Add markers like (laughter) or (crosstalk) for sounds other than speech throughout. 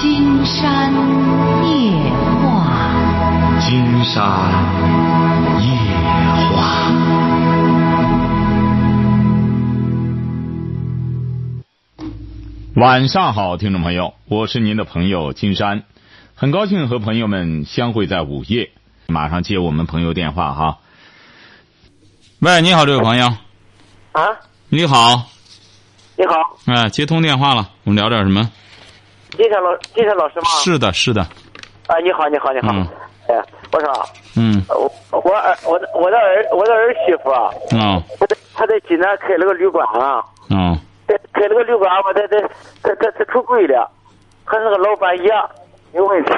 金山夜话，金山夜话。晚上好，听众朋友，我是您的朋友金山，很高兴和朋友们相会在午夜。马上接我们朋友电话哈。喂，你好，这位朋友。啊，你好，你好，哎，接通电话了，我们聊点什么？金山老金山老师吗？是的，是的，啊，你好，你好，你好。哎，我说，嗯，我我儿我的我的儿我的儿媳妇啊，哦，他在他在济南开了个旅馆啊，哦，开开了个旅馆我，他他他他他出轨了，和那个老板一样有问题，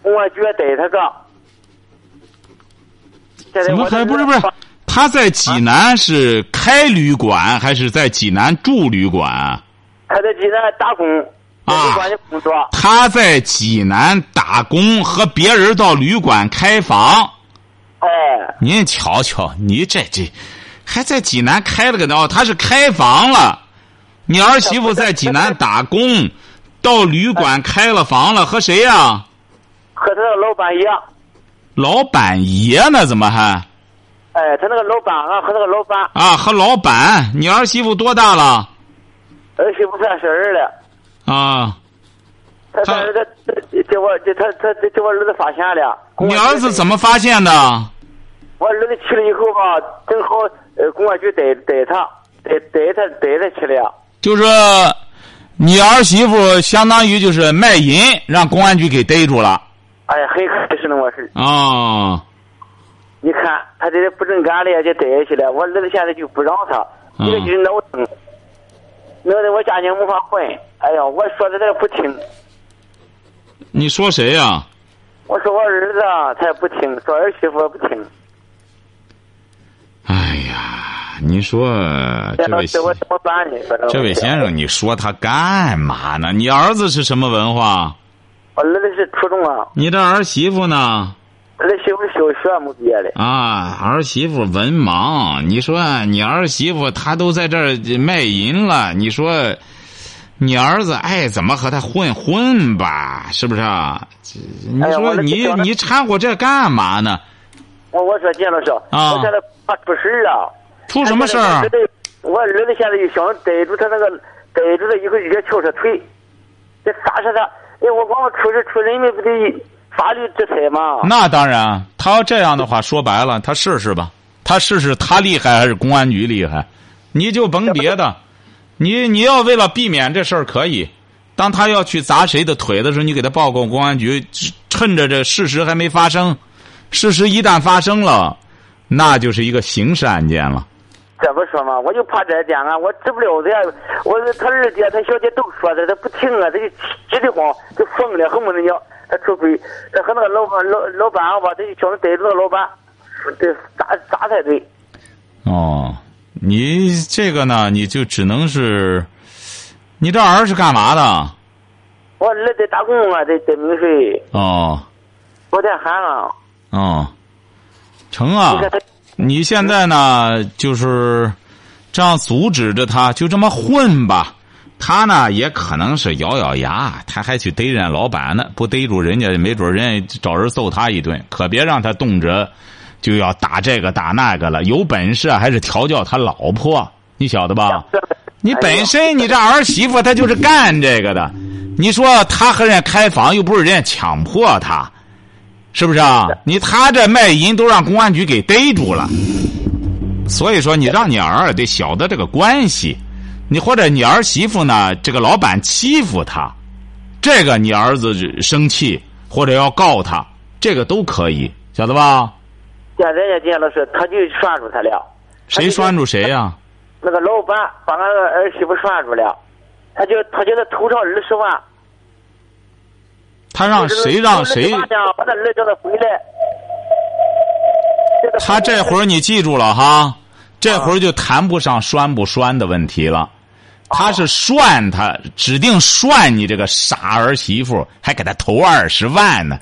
公安局逮他个。怎么还不是不是？他在济南是开旅馆还是在济南住旅馆？他在济南打工，啊。他在济南打工，和别人到旅馆开房。哎，您瞧瞧，你这这还在济南开了个哦，他是开房了。你儿媳妇在济南打工，到旅馆开了房了，和谁呀、和他那个老板一样。老板爷呢？怎么还哎，他那个老板啊，和那个老板啊？和老板？你儿媳妇多大了？儿媳妇三十二了。啊，他他他儿子这这我这他他这这我儿子发现了。你儿子怎么发现的？我儿子去了以后吧，正好呃公安局逮逮他，逮逮他逮他去了。就是你儿媳妇相当于就是卖淫，让公安局给逮住了。哎呀，很可是那么事。哦，你看他这不正干的就逮下去了。我儿子现在就不让他，嗯一个就是脑疼，弄得我家庭没法混。哎呀，我说的他也不听。你说谁呀、我说我儿子啊，他也不听；说儿媳妇也不听。哎呀，你说这位老师，我怎么办呢？这位先生，你说他干嘛呢？你儿子是什么文化？我儿子是初中啊，你这儿媳妇呢？儿媳妇小学没毕业的。啊，儿媳妇文盲，你说你儿媳妇她都在这儿卖淫了，你说你儿子爱怎么和他混混吧，是不是啊？你说你你掺和这干嘛呢？我我说金老师，啊我现在怕出事儿啊。出什么事儿我儿？子现在就想逮住他那个，逮住他以后就给撬他腿，这咋说他？哎，我光出事出人命不得法律制裁吗？那当然，他要这样的话，说白了，他试试吧，他试试他厉害还是公安局厉害？你就甭别的，你你要为了避免这事儿可以，当他要去砸谁的腿的时候，你给他报告公安局，趁着这事实还没发生，事实一旦发生了，那就是一个刑事案件了。这不说嘛，我就怕这点啊，我治不了的呀。我他二姐他小姐都说的，他不听啊，他就急得慌，就疯了，恨不得要他出轨，他和那个老板老老板吧，他就想着逮住那个老板，对砸砸才对。哦，你这个呢，你就只能是，你这儿是干嘛的？我儿子在打工啊，在在明水，哦我在喊了，哦，成啊。你现在呢，就是这样阻止着他，就这么混吧。他呢，也可能是咬咬牙，他还去逮人家老板呢，不逮住人家，没准人家找人揍他一顿。可别让他动辄就要打这个打那个了。有本事啊还是调教他老婆，你晓得吧？你本身你这儿媳妇她就是干这个的，你说她和人家开房又不是人家强迫她，是不是啊？你她这卖淫都让公安局给逮住了，所以说你让你儿得晓得这个关系，你或者你儿媳妇呢，这个老板欺负她，这个你儿子生气或者要告他，这个都可以，晓得吧？现在人家金老师他就拴住他了，谁拴住谁呀、那个老板把俺儿媳妇拴住了，他就他叫他投上二十万，他让谁让谁？把他儿他回来。他这会儿你记住了哈，这会儿就谈不上拴不拴的问题了。他是涮他，指定涮你这个傻儿媳妇，还给他投二十万呢。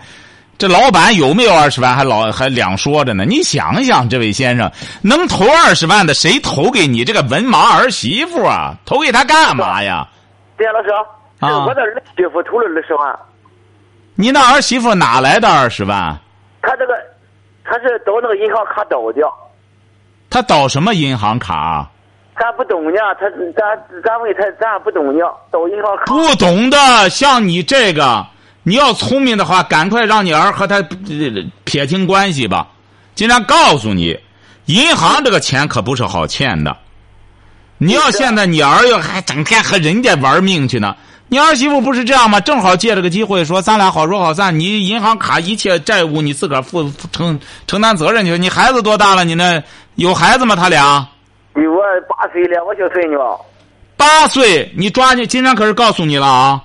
这老板有没有二十万还老还两说着呢？你想想，这位先生能投二十万的，谁投给你这个文盲儿媳妇啊？投给他干嘛呀？对呀，老师，啊我的儿媳妇投了二十万，你那儿媳妇哪来的二十万？他这个他是倒那个银行卡倒的，她倒什么银行卡？咱不懂呢，他咱咱问他咱不懂呢，倒银行卡。不懂的，像你这个，你要聪明的话，赶快让你儿和他呃撇清关系吧。经常告诉你，银行这个钱可不是好欠的。你要现在你儿要还整天和人家玩命去呢，你儿媳妇不是这样吗？正好借这个机会说，咱俩好说好散。你银行卡一切债务你自个儿负负承承担责任去。你孩子多大了？你那有孩子吗？他俩有我八岁了，我小孙女。八岁，你抓紧，今天可是告诉你了啊。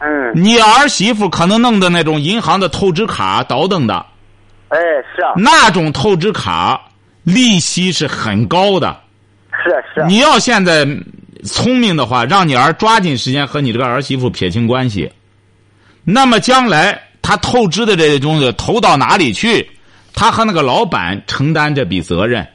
嗯，你儿媳妇可能弄的那种银行的透支卡倒腾的，哎，是啊，那种透支卡利息是很高的。是啊是啊。你要现在聪明的话，让你儿抓紧时间和你这个儿媳妇撇清关系。那么将来他透支的这些东西投到哪里去，他和那个老板承担这笔责任。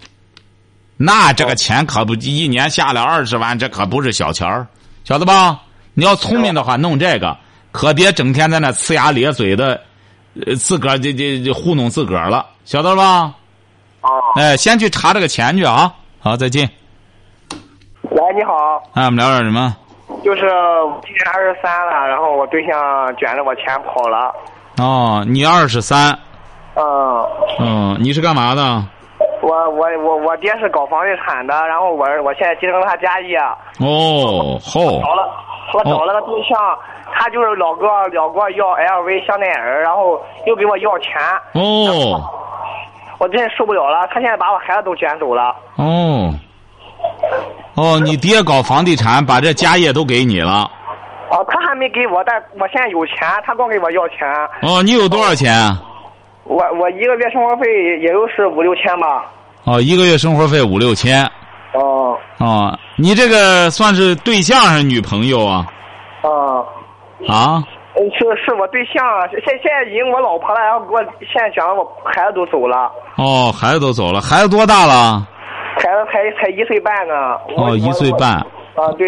那这个钱可不一年下来二十万，这可不是小钱儿，晓得吧？你要聪明的话，弄这个可别整天在那呲牙咧嘴的，呃，自个儿这这这糊弄自个儿了，晓得吧？哦，哎，先去查这个钱去啊！好，再见。喂，你好，哎，我们聊点什么？就是今年二十三了，然后我对象卷着我钱跑了，哦，你二十三，嗯，嗯，你是干嘛的？我我我我爹是搞房地产的，然后我我现在继承他家业，哦，后找了我找了个对象，他就是老哥老给我要 LV 香奈儿，然后又给我要钱，哦我真受不了了，他现在把我孩子都卷走了，哦哦，你爹搞房地产，把这家业都给你了。哦，他还没给我，但我现在有钱，他光给我要钱，哦，你有多少钱？我我一个月生活费也就是五六千吧，哦，一个月生活费五六千。哦，哦，你这个算是对象还是女朋友啊？哦。啊？嗯，是是我对象，现现在已经我老婆了，然后给我现在讲我孩子都走了，哦，孩子都走了，孩子多大了？孩子才才一岁半呢。哦，一岁。半。啊，对，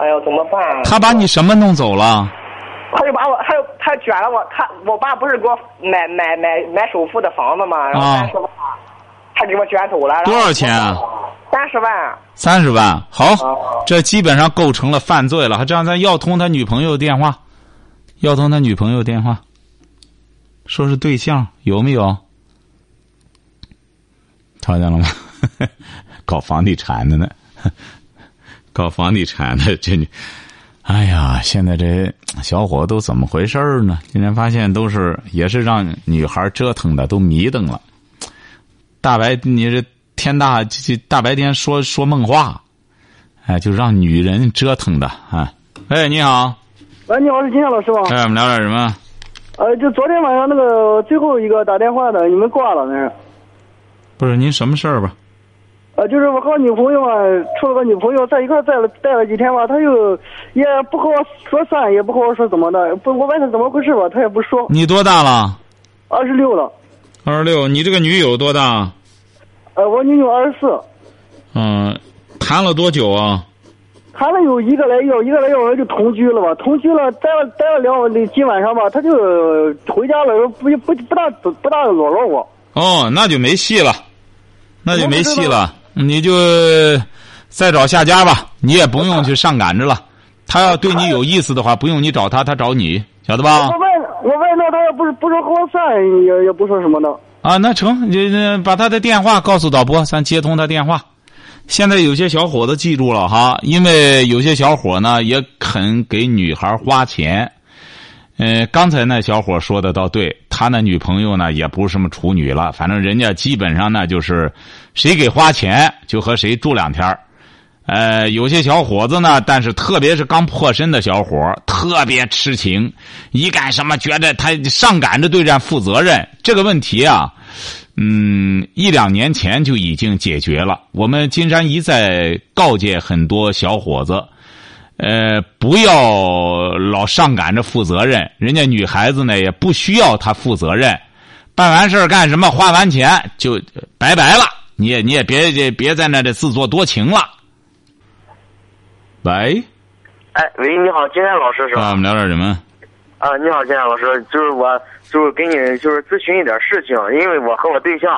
哎呀，怎么办？他把你什么弄走了？他就把我，他就他卷了我，他我爸不是给我买买买买首付的房子嘛，然后啊三十万，他给我卷走了。多少钱啊？三十万。三十万。好哦，这基本上构成了犯罪了。这样，咱要通他女朋友电话，要通他女朋友电话，说是对象有没有？瞧见了吗？(laughs) 搞房地产的呢，(laughs) 搞房地产的这女，哎呀，现在这小伙都怎么回事儿呢？今天发现都是也是让女孩折腾的，都迷瞪了。大白，你这天大这这大白天说说梦话，哎，就让女人折腾的啊！哎，你好，喂，你好，是金山老师吗？哎，我们聊点什么？呃，就昨天晚上那个最后一个打电话的，你们挂了那是？不是您什么事儿吧？呃，就是我和我女朋友啊，处了个女朋友，在一块儿待了待了几天吧，她又也不和我说散，也不和我说怎么的，不，我问她怎么回事吧，她也不说。你多大了？二十六了，二十六。你这个女友多大？呃，我女友二十四，嗯，谈了多久啊？谈了有一个来月，一个来月我就同居了吧，同居了待了待了两今晚上吧，她就回家了，不不不大不大搂搂我。哦，那就没戏了，那就没戏了。你就再找下家吧，你也不用去上赶着了。他要对你有意思的话，不用你找他，他找你，晓得吧我？问我问他，他也不是不说和我散，也也不说什么的。啊，那成，你你把他的电话告诉导播，咱接通他电话。现在有些小伙子记住了哈，因为有些小伙呢也肯给女孩花钱。呃，刚才那小伙说的倒对，他那女朋友呢也不是什么处女了，反正人家基本上呢就是谁给花钱就和谁住两天儿呃，有些小伙子呢，但是特别是刚破身的小伙特别痴情，一干什么觉得他上赶着对这负责任。这个问题啊，嗯，一两年前就已经解决了。我们金山一再告诫很多小伙子，呃，不要老上赶着负责任。人家女孩子呢也不需要他负责任，办完事儿干什么，花完钱就拜拜了。你也你也别别在那里自作多情了。喂，哎，喂，你好，金山老师是啊，我？们聊点什么？啊，你好，金山老师，就是我，就是给你就是咨询一点事情，因为我和我对象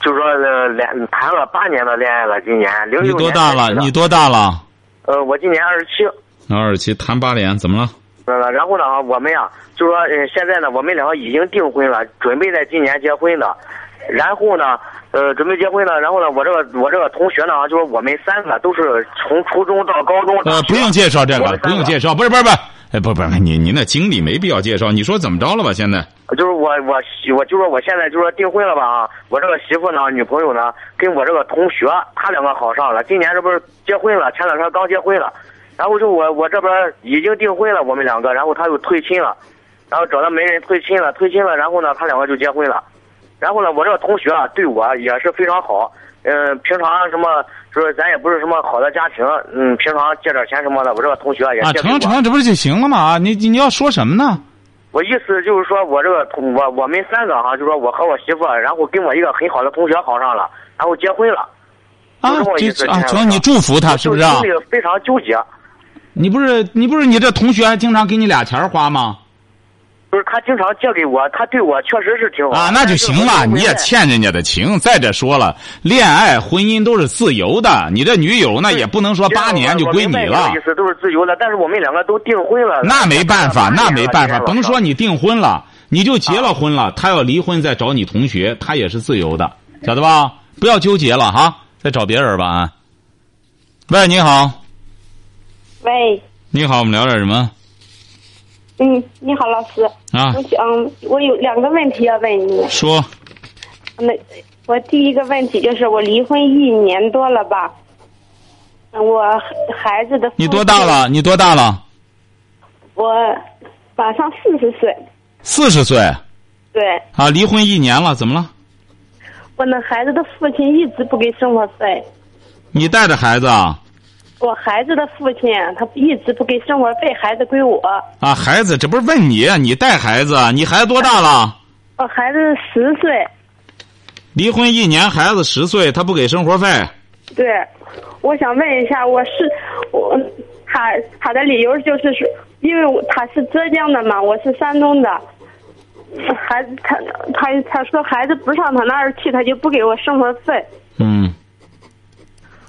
就说呃恋谈了八年的恋爱了，今年零你六年多大了？你多大了？呃，我今年二十七。二十七，谈八年，怎么了？呃，然后呢，我们呀，就说呃，现在呢，我们两个已经订婚了，准备在今年结婚的。然后呢，呃，准备结婚了。然后呢，我这个我这个同学呢，就是我们三个都是从初中到高中。呃，不用介绍这个不用介绍，不是不是不是，哎，不不，你你那经历没必要介绍。你说怎么着了吧？现在就是我我媳我就说我现在就说订婚了吧啊，我这个媳妇呢，女朋友呢，跟我这个同学，他两个好上了。今年这不是结婚了，前两天刚结婚了。然后就我我这边已经订婚了，我们两个，然后他又退亲了，然后找到媒人退亲了，退亲了，然后呢，他两个就结婚了。然后呢，我这个同学啊，对我也是非常好。嗯，平常什么，就是咱也不是什么好的家庭，嗯，平常借点钱什么的，我这个同学也啊，借给我。成成，这不是就行了吗？啊，你你你要说什么呢？我意思就是说，我这个同我我们三个哈，就说我和我媳妇，然后跟我一个很好的同学好上了，然后结婚了。啊就这啊，思金山老师成，你祝福他是不是啊？心里非常纠结，你不是你不是你这同学还经常给你俩钱花吗？就是他经常借给我，他对我确实是挺好。啊，那就行了，你也欠人家的情。再者说了，恋爱、婚姻都是自由的，你这女友那也不能说八年就归你了意。思都是自由的，但是我们两个都订婚了。那没办法，那没办法，甭说你。你订婚了，你就结了婚了，他要离婚再找你同学，他也是自由的，晓得吧？不要纠结了哈，再找别人吧啊。喂，你好，喂，你好，我们聊点什么嗯，你好，老师，啊我？想我有两个问题要问你。说，那我第一个问题就是我离婚一年多了吧，嗯我孩子的你多大了？你多大了？我马上四十岁，四十岁对啊，离婚一年了，怎么了？我那孩子的父亲一直不给生活费，你带着孩子啊？我孩子的父亲他一直不给生活费，孩子归我，啊，孩子，这不是问你，你带孩子，你孩子多大了？我孩子十岁，离婚一年，孩子十岁，他不给生活费。对，我想问一下，我是我他他的理由就是说，因为他是浙江的嘛，我是山东的，孩子他他他说孩子不上他那儿去，他就不给我生活费。嗯，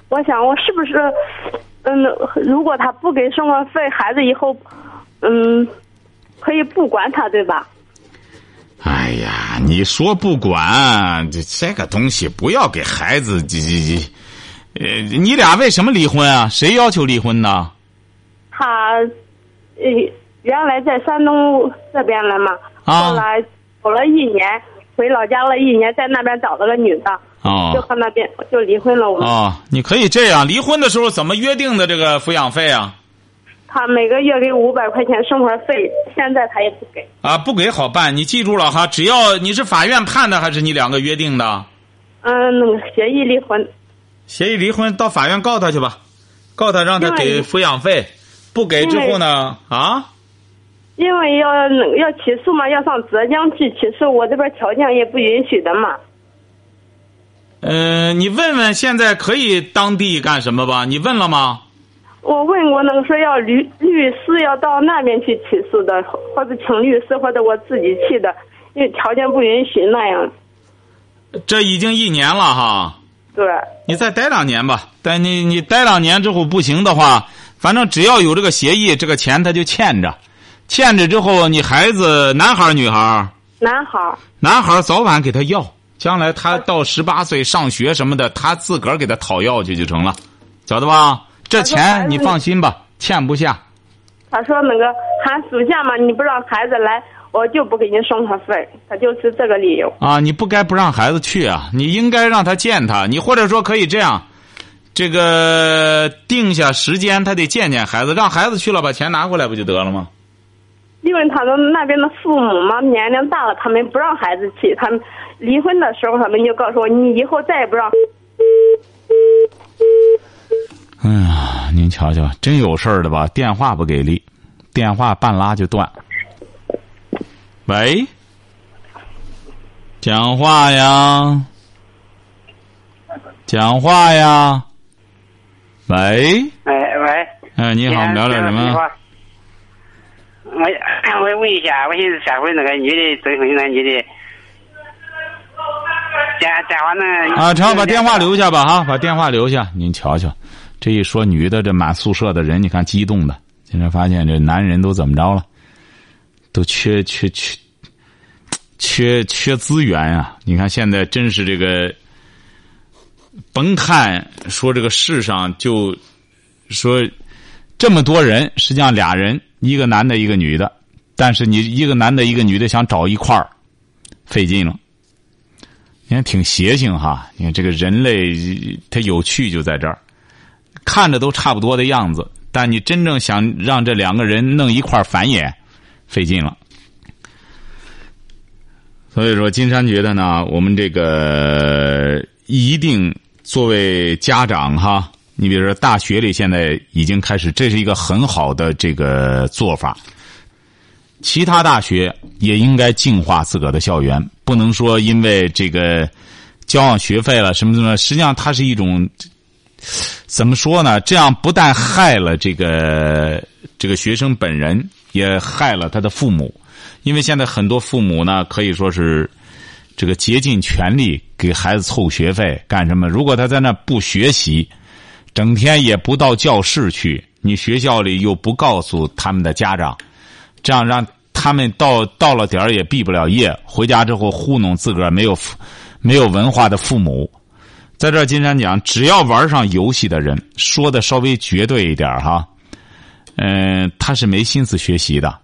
我想我是不是，嗯，如果他不给生活费，孩子以后，嗯，可以不管他，对吧？哎呀，你说不管这这个东西，不要给孩子这这这，呃，你俩为什么离婚啊？谁要求离婚呢？他，呃，原来在山东这边了嘛，啊后来走了一年，回老家了一年，在那边找了个女的，就哦和那边就离婚了。我们、哦，你可以这样，离婚的时候怎么约定的这个抚养费啊？他每个月给五百块钱生活费，现在他也不给。啊，不给好办，你记住了哈，只要你是法院判的还是你两个约定的，嗯，那个协议离婚。协议离婚，到法院告他去吧，告他让他给抚养费，不给之后呢，啊？因为要要起诉嘛，要上浙江去起诉，我这边条件也不允许的嘛。嗯、你问问现在可以当地干什么吧？你问了吗？我问过那个说要律律师要到那边去起诉的，或者请律师，或者我自己去的，因为条件不允许那样。这已经一年了哈，对，你再待两年吧。但你你待两年之后不行的话，反正只要有这个协议，这个钱他就欠着，欠着之后，你孩子男孩儿女孩儿男孩儿男孩儿早晚给他要，将来他到十八岁上学什么的，他自个儿给他讨要去就成了，晓得吧？这钱你放心吧，欠不下。他说那个寒暑假嘛，你不让孩子来，我就不给你生活费，他就是这个理由。啊，你不该不让孩子去啊，你应该让他见他。你或者说可以这样，这个定下时间，他得见见孩子，让孩子去了，把钱拿过来不就得了吗？因为他们那边的父母嘛，年龄大了，他们不让孩子去。他们离婚的时候，他们就告诉我，你以后再也不让。哎呀，您瞧瞧，真有事儿的吧？电话不给力，电话半拉就断。喂，讲话呀，讲话呀。喂，哎喂，哎，你好，我们聊点什么？我 (coughs) 我问一下，我寻思下回那个女的征婚那女的电电话能啊，成，把电话留下吧，哈，把电话留下。您瞧瞧，这一说女的，这满宿舍的人，你看激动的。现在发现这男人都怎么着了？都缺缺缺缺缺资源啊！你看现在真是这个，甭看说这个世上就说这么多人，实际上俩人，一个男的，一个女的，但是你一个男的，一个女的想找一块儿，费劲了。你看挺邪性哈！你看这个人类，它有趣就在这儿，看着都差不多的样子，但你真正想让这两个人弄一块繁衍，费劲了。所以说，金山觉得呢，我们这个一定作为家长哈，你比如说大学里现在已经开始，这是一个很好的这个做法。其他大学也应该净化自个儿的校园，不能说因为这个交上学费了什么什么，实际上它是一种怎么说呢？这样不但害了这个这个学生本人，也害了他的父母。因为现在很多父母呢，可以说是这个竭尽全力给孩子凑学费干什么？如果他在那不学习，整天也不到教室去，你学校里又不告诉他们的家长。这样让他们到到了点儿也毕不了业，回家之后糊弄自个儿没有没有文化的父母。在这，金山讲，只要玩上游戏的人，说的稍微绝对一点哈，嗯，他是没心思学习的。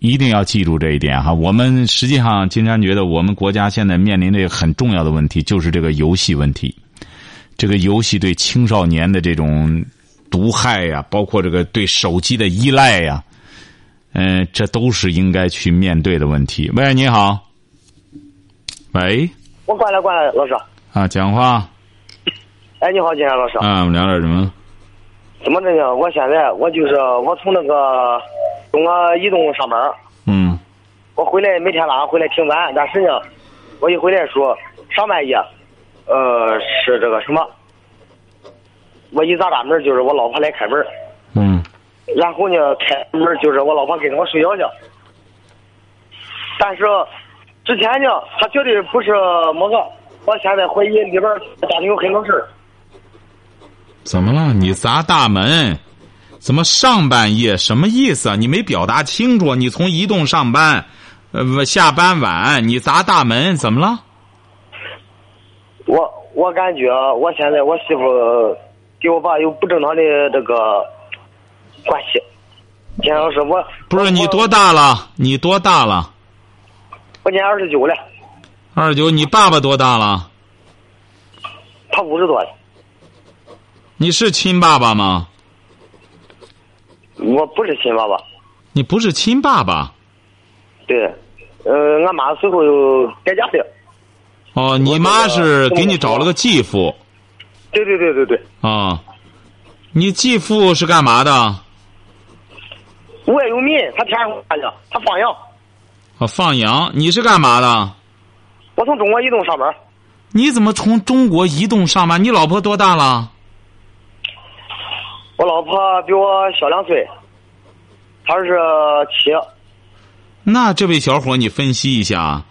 一定要记住这一点哈。我们实际上，金山觉得我们国家现在面临的很重要的问题，就是这个游戏问题。这个游戏对青少年的这种毒害呀，包括这个对手机的依赖呀。嗯，这都是应该去面对的问题。喂，你好。喂。我关了，关了，老师。啊，讲话。哎，你好，金山老师。啊，我们聊点什么？怎么着呢？我现在我就是我从那个中国移动上班。嗯。我回来每天晚上回来挺晚，但是呢，我一回来说上半夜，呃，是这个什么？我一砸大门，就是我老婆来开门。嗯。然后呢，开门就是我老婆跟着我睡觉去。但是之前呢，他绝对不是么个。我现在怀疑里边家里有很多事怎么了？你砸大门？怎么上半夜？什么意思啊？你没表达清楚。你从移动上班，呃，下班晚，你砸大门，怎么了？我我感觉我现在我媳妇给我爸有不正常的这个。关系，金老师，我不是你多大了？你多大了？我今年二十九了。二十九，你爸爸多大了？他五十多了。你是亲爸爸吗？我不是亲爸爸。你不是亲爸爸？对，呃，俺妈最后又改嫁了。哦，你妈是给你找了个继父。对对对对对。啊，你继父是干嘛的？无业游民，他天上干的，他放羊。啊，放羊！你是干嘛的？我从中国移动上班。你怎么从中国移动上班？你老婆多大了？我老婆比我小两岁，她是七。那这位小伙，你分析一下，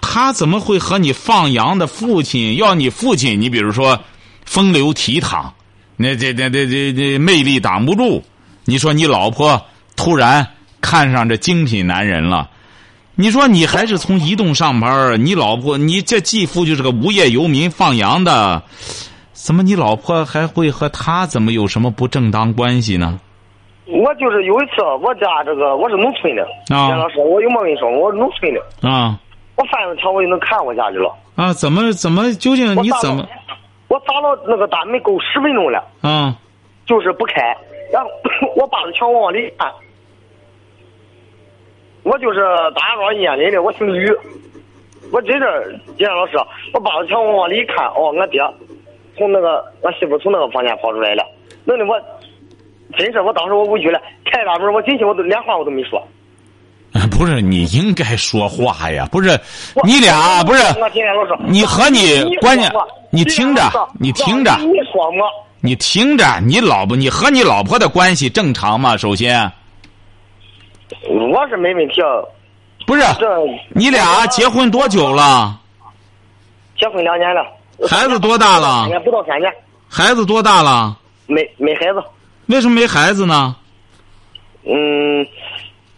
他怎么会和你放羊的父亲？要你父亲，你比如说风流倜傥，那这这这这这魅力挡不住。你说你老婆突然看上这精品男人了，你说你还是从移动上班你老婆你这继父就是个无业游民放羊的，怎么你老婆还会和他怎么有什么不正当关系呢？我就是有一次我家这个我是农村的，啊，老师我有没跟你说我是农村的啊，我翻着墙我就能看我家去了啊，怎么怎么究竟你怎么？我砸了那个大门够十分钟了，啊，就是不开。然后我扒着墙往里看，我就是大庄烟里的，我姓吕。我真是金山老师，我扒着墙往里一看，哦，俺爹从那个俺媳妇从那个房间跑出来了，弄得我真是我当时我无语了，开大门，我进去我都连话我都没说。(laughs) 不是你应该说话呀，不是你俩不是老师，你和你关键你听着，你听着。你说我。你听着，你老婆，你和你老婆的关系正常吗？首先，我是没问题啊。不是这你俩结婚多久了？结婚两年了，孩子多大了不到三年，孩子多大了？没没孩子。为什么没孩子呢？嗯，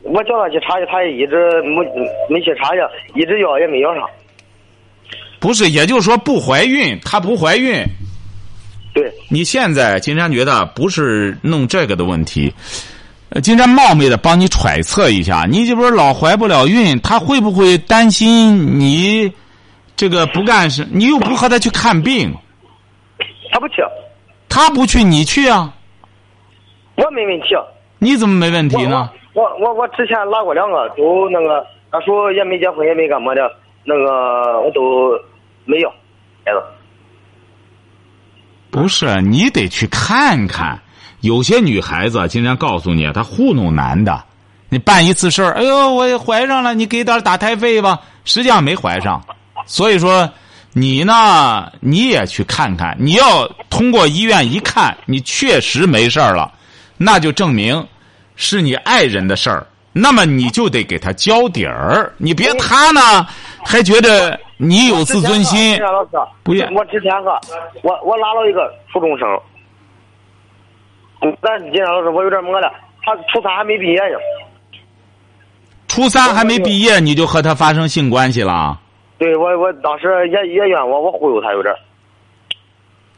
我叫他去查去，他也一直没没去查去，一直要也没要上。不是，也就是说不怀孕，她不怀孕。对，你现在金山觉得不是弄这个的问题，呃，金山冒昧的帮你揣测一下，你这不是老怀不了孕，他会不会担心你这个不干事？你又不和他去看病，他不去，他不去，你去啊？我没问题。你怎么没问题呢？我我我之前拉过两个，都那个，那时候也没结婚，也没干嘛的，那个我都没要孩子。不是，你得去看看。有些女孩子，经常告诉你，她糊弄男的。你办一次事儿，哎呦，我也怀上了，你给点打胎费吧。实际上没怀上，所以说你呢，你也去看看。你要通过医院一看，你确实没事儿了，那就证明是你爱人的事儿。那么你就得给他交底儿，你别他呢还觉得你有自尊心老师，不愿我之前哈，我我拉了一个初中生，咱今天老师，我有点么了，他初三还没毕业呢。初三还没毕业，你就和他发生性关系了？对我我当时也也怨我，我忽悠他有点。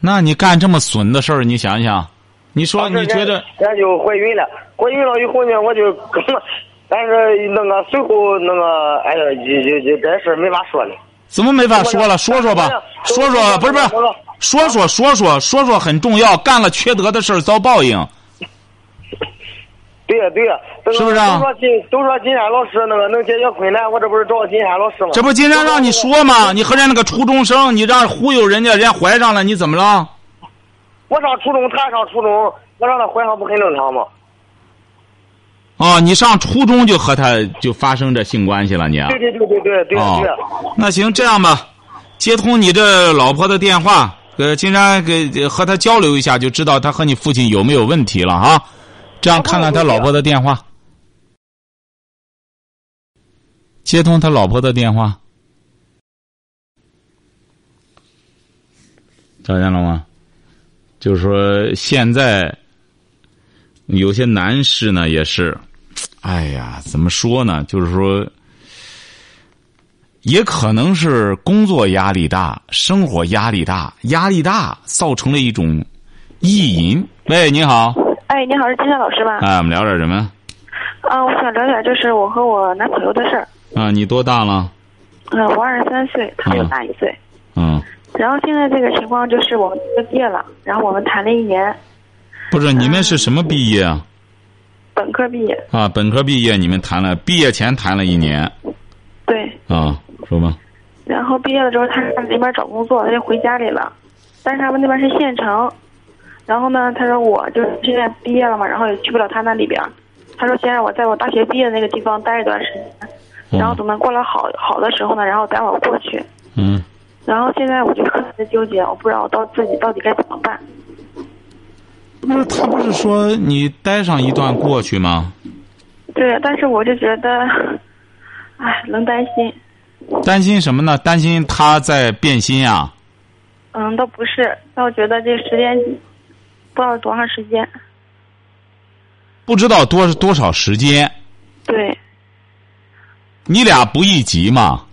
那你干这么损的事儿，你想想，你说你觉得咱就怀孕了，怀孕了以后呢，我就跟了，但是那个随后那个哎呀，就就就这事儿没法说了。怎么没法说了？说说吧，说说不是不是，说说说说说说很重要。干了缺德的事儿遭报应，对呀对呀，这个是不是啊都说金都说金山老师那个能解决困难，我这不是找金山老师吗？这不金山让你说吗？你和人家那个初中生，你让忽悠人家，人家怀上了，你怎么了？我上初中，他上初中，我让他怀上不很正常吗？哦，你上初中就和他就发生这性关系了，你啊？对对对对对对哦。，那行，这样吧，接通你这老婆的电话，呃，金山给和他交流一下，就知道他和你父亲有没有问题了啊。这样看看他老婆的电话，接通他老婆的电话，找见了吗？就是说，现在有些男士呢，也是，哎呀，怎么说呢？就是说。也可能是工作压力大、生活压力大、压力大造成了一种意淫。喂，你好，哎，你好，是金山老师吧？哎，我们聊点什么？啊，我想聊点就是我和我男朋友的事儿。啊，你多大了？嗯、我二十三岁，他比我大一岁。嗯，然后现在这个情况就是我们都毕业了，然后我们谈了一年，不是，你们是什么毕业啊？本科毕业。啊，本科毕业，你们谈了，毕业前谈了一年。对。啊，说吧。然后毕业了之后，他在那边找工作，他就回家里了。但是他们那边是县城，然后呢，他说我就是现在毕业了嘛，然后也去不了他那里边。他说先让我在我大学毕业的那个地方待一段时间，然后等他过来好好的时候呢，然后带我过去。嗯。然后现在我就特别的纠结，我不知道我到自己到底该怎么办。不是他不是说你待上一段过去吗？对，但是我就觉得，(laughs) 哎，能担心。担心什么呢？担心他在变心啊？嗯，倒不是，但我觉得这时间不知道多长时间。不知道多多少时间？对，你俩不一级吗？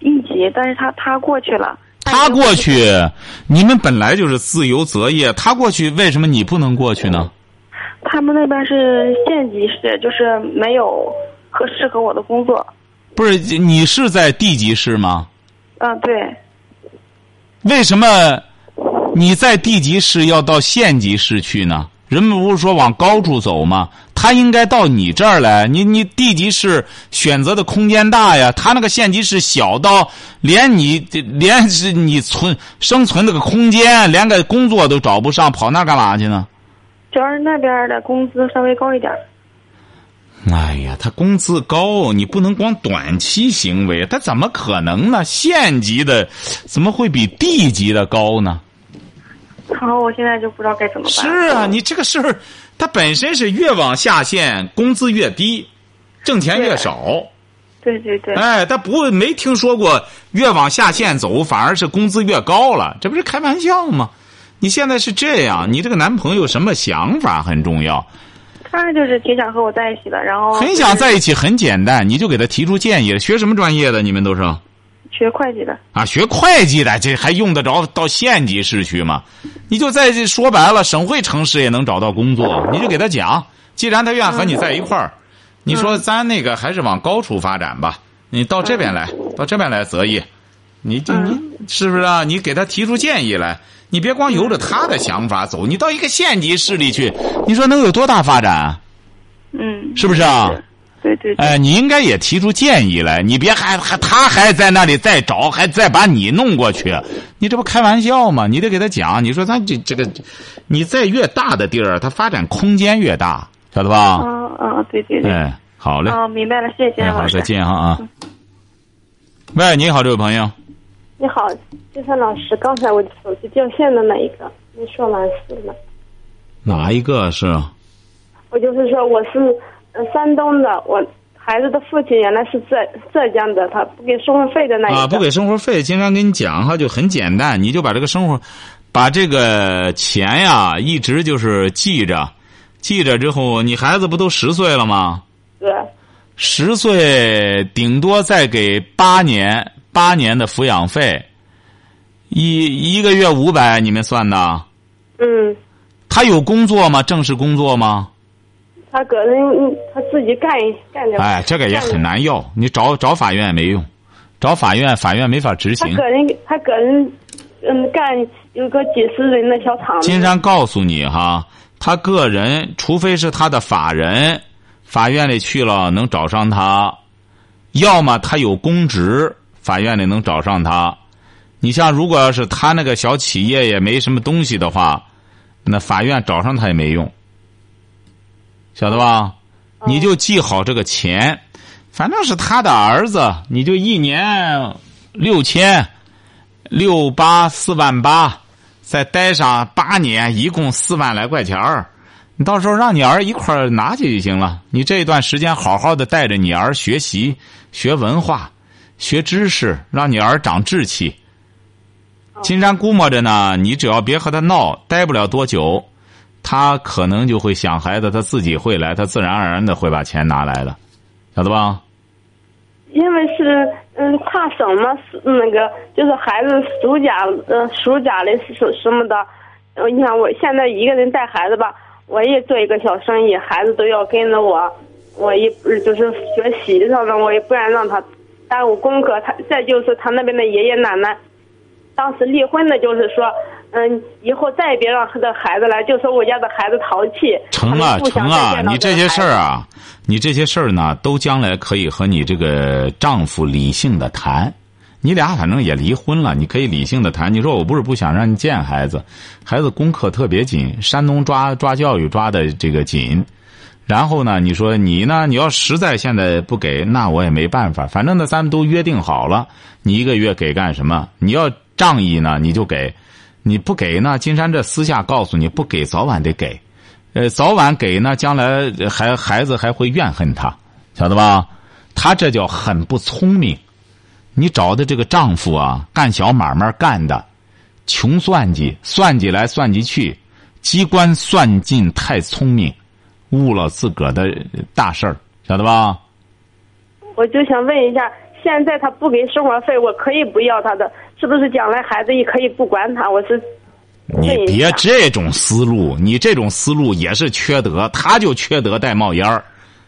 一级，但是他他过去了。他过去，你们本来就是自由择业，他过去为什么你不能过去呢？他们那边是县级市，就是没有合适合我的工作。不是，你是在地级市吗？嗯，对。为什么你在地级市要到县级市去呢？人们不是说往高处走吗？他应该到你这儿来。你你地级市选择的空间大呀，他那个县级市小到连你连是你存生存那个空间，连个工作都找不上，跑那干嘛去呢？主要是那边的工资稍微高一点。哎呀，他工资高，你不能光短期行为，他怎么可能呢？县级的怎么会比地级的高呢？然后我现在就不知道该怎么办。是啊，你这个事儿，它本身是越往下线，工资越低，挣钱越少。对对对。哎，他不没听说过越往下线走，反而是工资越高了，这不是开玩笑吗？你现在是这样，你这个男朋友什么想法很重要。他就是挺想和我在一起的，然后很想在一起，很简单，你就给他提出建议。学什么专业的？你们都是？学会计的。啊，学会计的，这还用得着到县级市去吗？你就在这说白了，省会城市也能找到工作。(laughs) 你就给他讲，既然他愿和你在一块儿，你说咱那个还是往高处发展吧。你到这边来，到这边来择业，你就你是不是啊？你给他提出建议来。你别光由着他的想法走，你到一个县级市里去，你说能有多大发展？嗯，是不是啊？对对。哎，你应该也提出建议来，你别还还他还在那里再找，还再把你弄过去，你这不开玩笑吗？你得给他讲，你说咱这这个，你在越大的地儿，它发展空间越大，晓得吧？嗯嗯，对对对。哎，好嘞。哦，明白了，谢谢好，再见哈啊。喂，你好，这位朋友。你好，金山老师，刚才我手机掉线的那一个，你说完事了。哪一个是？我就是说，我是山东的，我孩子的父亲原来是浙浙江的，他不给生活费的那一个。啊，不给生活费，经常跟你讲哈，就很简单，你就把这个生活，把这个钱呀，一直就是记着，记着之后，你孩子不都十岁了吗？对。十岁顶多再给八年。八年的抚养费，一一个月五百，你们算的？嗯。他有工作吗？正式工作吗？他个人他自己干干点。哎，这个也很难要，你找找法院也没用，找法院法院没法执行。他个人他个人嗯干有个几十人的小厂。金山告诉你哈，他个人除非是他的法人，法院里去了能找上他，要么他有公职。法院里能找上他，你像如果要是他那个小企业也没什么东西的话，那法院找上他也没用，晓得吧？你就记好这个钱，反正是他的儿子，你就一年六千六八四万八，再待上八年，一共四万来块钱儿。你到时候让你儿一块拿去就行了。你这一段时间好好的带着你儿学习学文化。学知识，让你儿长志气。金山估摸着呢，你只要别和他闹，待不了多久，他可能就会想孩子，他自己会来，他自然而然的会把钱拿来的，晓得吧？因为是嗯跨省嘛，那个就是孩子暑假呃暑假的什什么的，你想我现在一个人带孩子吧，我也做一个小生意，孩子都要跟着我，我也就是学习上的，我也不愿让他。耽误功课，他再就是他那边的爷爷奶奶，当时离婚的，就是说，嗯，以后再也别让他的孩子来，就说我家的孩子淘气。成啊成啊，你这些事儿啊，你这些事儿呢，都将来可以和你这个丈夫理性的谈。你俩反正也离婚了，你可以理性的谈。你说我不是不想让你见孩子，孩子功课特别紧，山东抓抓教育抓的这个紧。然后呢？你说你呢？你要实在现在不给，那我也没办法。反正呢，咱们都约定好了，你一个月给干什么？你要仗义呢，你就给；你不给呢，金山这私下告诉你，不给早晚得给。呃，早晚给呢，将来还孩子还会怨恨他，晓得吧？他这叫很不聪明。你找的这个丈夫啊，干小买卖干的，穷算计，算计来算计去，机关算尽太聪明。误了自个儿的大事儿，晓得吧？我就想问一下，现在他不给生活费，我可以不要他的，是不是将来孩子也可以不管他？我是你别这种思路，你这种思路也是缺德，他就缺德带冒烟儿，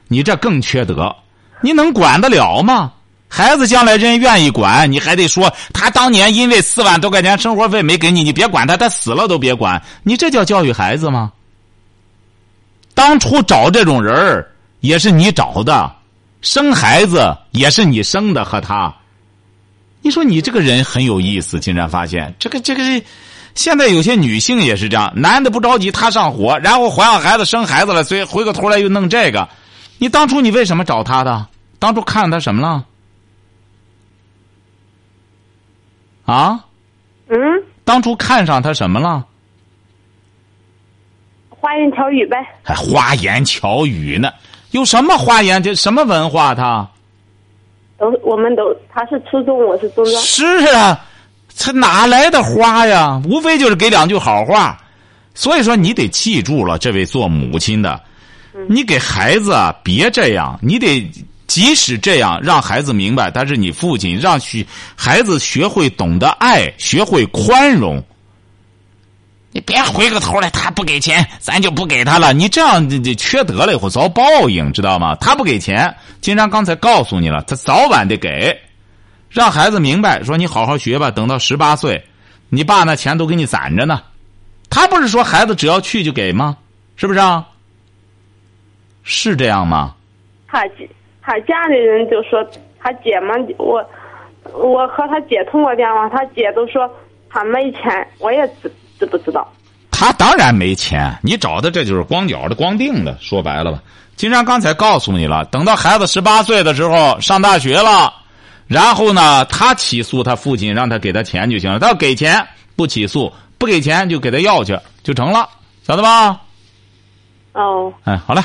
你这更缺德，你能管得了吗？孩子将来人愿意管，你还得说他当年因为四万多块钱生活费没给你，你别管他，他死了都别管，你这叫教育孩子吗？当初找这种人儿也是你找的，生孩子也是你生的和他。你说你这个人很有意思，竟然发现这个这个，现在有些女性也是这样，男的不着急，他上火，然后怀上孩子生孩子了，所以回过头来又弄这个。你当初你为什么找他的？当初看他什么了？啊？嗯？当初看上他什么了？花言巧语呗。还花言巧语呢？有什么花言？这什么文化？他都我们都他是初中，我是中专。是啊，他哪来的花呀？无非就是给两句好话。所以说，你得记住了，这位做母亲的，你给孩子啊，别这样，你得即使这样，让孩子明白他是你父亲，让学孩子学会懂得爱，学会宽容。你别回过头来，他不给钱，咱就不给他了。你这样这这缺德了以后遭报应，知道吗？他不给钱，金山刚才告诉你了，他早晚得给，让孩子明白，说你好好学吧，等到十八岁，你爸那钱都给你攒着呢。他不是说孩子只要去就给吗？是不是啊？是这样吗？他他家里人就说他姐嘛，我我和他姐通过电话，他姐都说他没钱，我也知不知道。他当然没钱，你找的这就是光脚的、光腚的。说白了吧，金山刚才告诉你了，等到孩子十八岁的时候上大学了，然后呢，他起诉他父亲，让他给他钱就行了。他要给钱不起诉，不给钱就给他要去就成了，晓得吧？哦，哎，好嘞，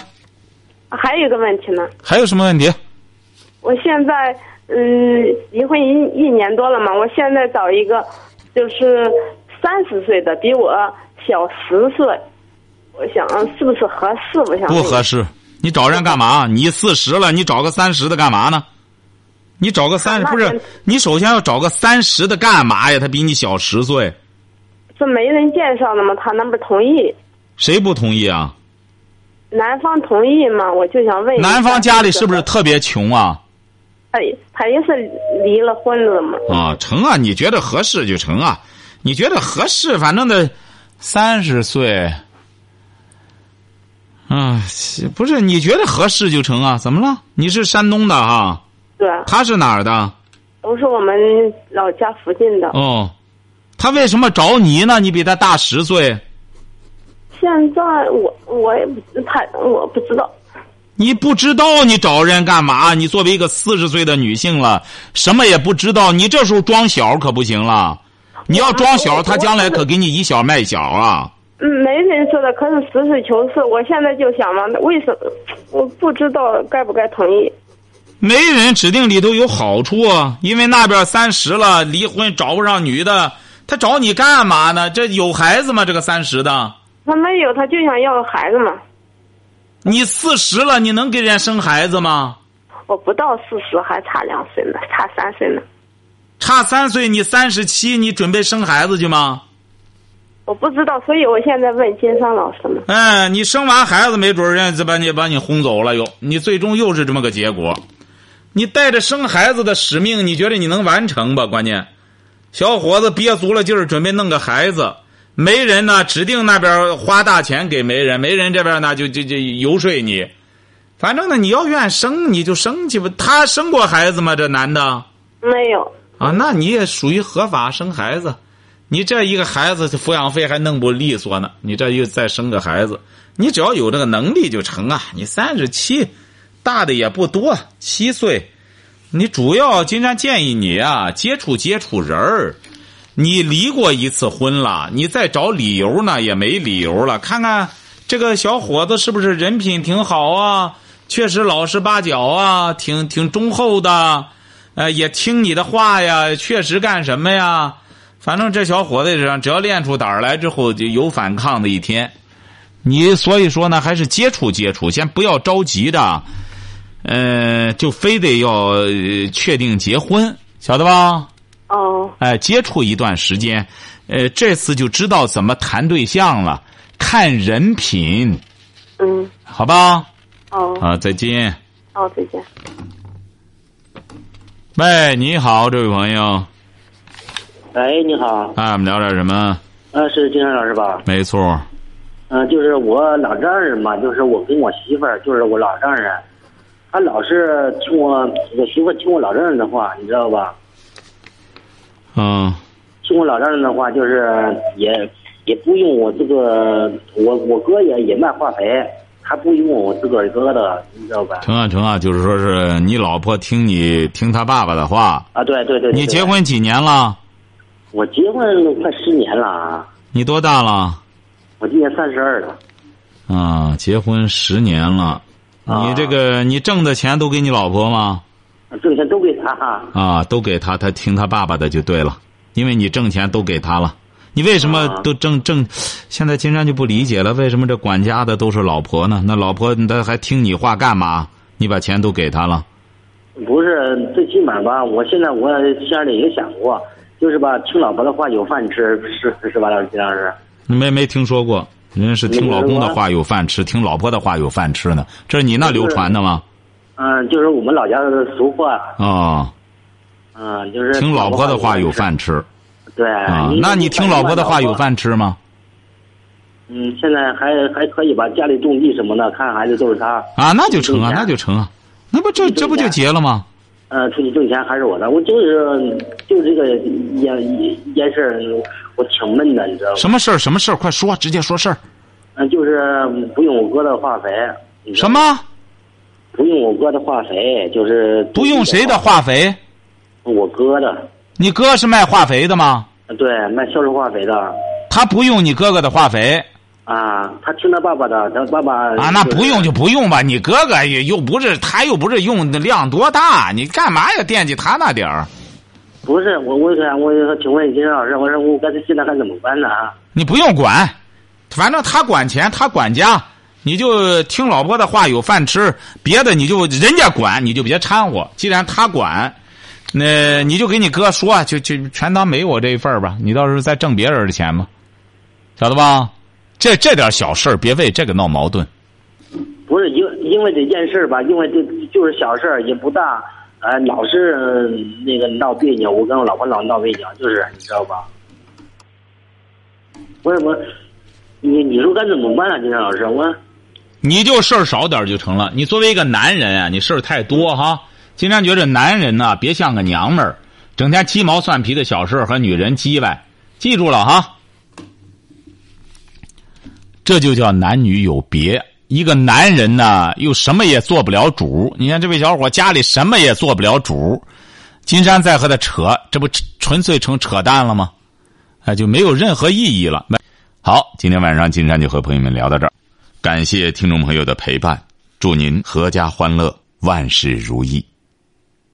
还有一个问题呢，还有什么问题？我现在嗯离婚一一年多了嘛，我现在找一个就是三十岁的，比我小十岁，我想是不是合适？我想不合适。你找人干嘛？你四十了，你找个三十的干嘛呢？你找个三十不是？你首先要找个三十的干嘛呀？他比你小十岁。这没人介绍的吗？他那不同意。谁不同意啊？男方同意吗？我就想问。男方家里是不是特别穷啊？他他也是离了婚了嘛。啊，成啊！你觉得合适就成啊！你觉得合适，反正得三十岁。啊，不是你觉得合适就成啊？怎么了？你是山东的哈？对。他是哪儿的？都是我们老家附近的。哦，他为什么找你呢？你比他大十岁。现在我我也不他我不知道。你不知道你找人干嘛？你作为一个四十岁的女性了，什么也不知道，你这时候装小可不行了。你要装小，他将来可给你以小卖小啊。嗯，没人说的，可是实事求是。我现在就想嘛，为什么我不知道该不该同意？没人指定里头有好处啊，因为那边三十了，离婚找不上女的，他找你干嘛呢？这有孩子吗？这个三十的？他没有，他就想要个孩子嘛。你四十了，你能给人家生孩子吗？我不到四十，还差两岁呢，差三岁呢。差三岁，你三十七，你准备生孩子去吗？我不知道，所以我现在问金山老师呢。哎，你生完孩子，没准人家就把你把你轰走了，又你最终又是这么个结果。你带着生孩子的使命，你觉得你能完成吧？关键，小伙子憋足了劲儿，准备弄个孩子，媒人呢指定那边花大钱给媒人，媒人这边呢就就就游说你。反正呢，你要愿生你就生去吧。他生过孩子吗？这男的没有啊，那你也属于合法生孩子。你这一个孩子抚养费还弄不利索呢，你这又再生个孩子，你只要有这个能力就成啊。你三十七，大的也不多，七岁，你主要金山建议你啊，接触接触人儿。你离过一次婚了，你再找理由呢也没理由了。看看这个小伙子是不是人品挺好啊？确实老实巴交啊，挺挺忠厚的，呃，也听你的话呀，确实干什么呀？反正这小伙子上，只要练出胆儿来之后，就有反抗的一天。你所以说呢，还是接触接触，先不要着急的，呃，就非得要确定结婚，晓得吧？哦。哎，接触一段时间，呃，这次就知道怎么谈对象了，看人品。嗯。好吧。哦。啊，再见。哦，再见。喂，你好，这位朋友。喂，你好。哎，我们聊点什么？呃，是金山老师吧？没错。嗯，就是我老丈人嘛，就是我跟我媳妇儿，就是我老丈人，他老是听我我媳妇听我老丈人的话，你知道吧？嗯。听我老丈人的话，就是也也不用我这个，我我哥也也卖化肥，他不用我自个儿哥的，你知道吧？成啊成啊，就是说是你老婆听你听他爸爸的话。啊，对对对。你结婚几年了？我结婚快十年了。你多大了？我今年三十二了。啊，结婚十年了，啊你这个你挣的钱都给你老婆吗？挣钱都给他哈。啊，都给他，他听他爸爸的就对了，因为你挣钱都给他了。你为什么啊都正正？现在金山就不理解了，为什么这管家的都是老婆呢？那老婆她还听你话干嘛？你把钱都给他了，不是，最起码吧，我现在我心里也想过，就是吧，听老婆的话有饭吃，是是吧，老师金老师？没没听说过？人家是听老公的话有饭吃，听老婆的话有饭吃呢。这是你那流传的吗？嗯，就是我们老家的俗话，啊、嗯，就是听老婆的话有饭吃对啊。那你听老婆的话有？饭吃吗？嗯，现在还还可以吧，家里种地什么的，看孩子都是他。啊，那就成啊，那就成啊，那不这这不就结了吗？呃，出去挣钱还是我的，我就是就这个一件一件事儿，我挺闷的，你知道吗？什么事儿？什么事儿？快说，直接说事儿。嗯，就是不用我哥的化肥。什？么？不用我哥的化肥，就是不用谁的化肥？我哥的，你哥是卖化肥的吗？对，卖销售化肥的他不用你哥哥的化肥啊，他听他爸爸的，他爸爸啊？那不用就不用吧。你哥哥也又不是，他又不是用的量多大，你干嘛要惦记他那点儿？不是我，我想我请问金老师，我说我该现在该怎么办呢？啊？你不用管，反正他管钱，他管家，你就听老婆的话，有饭吃。别的你就人家管，你就别掺和。既然他管，那你就给你哥说，就就全当没我这一份儿吧。你到时候再挣别人的钱吧，晓得吧？这这点小事儿，别为这个闹矛盾。不是因因为这件事儿吧，因为这就是小事儿，也不大，呃，老是呃那个闹别扭，我跟我老婆老闹别扭，就是你知道吧？我我，你你说该怎么办啊，金山老师？我你就事儿少点儿就成了。你作为一个男人啊，你事儿太多哈。经常觉着男人呢，别像个娘们儿，整天鸡毛蒜皮的小事和女人叽歪。记住了哈，这就叫男女有别。一个男人呢，又什么也做不了主。你看这位小伙家里什么也做不了主，金山再和他扯，这不纯粹成扯淡了吗？那，就没有任何意义了。好，今天晚上金山就和朋友们聊到这儿，感谢听众朋友的陪伴，祝您阖家欢乐，万事如意。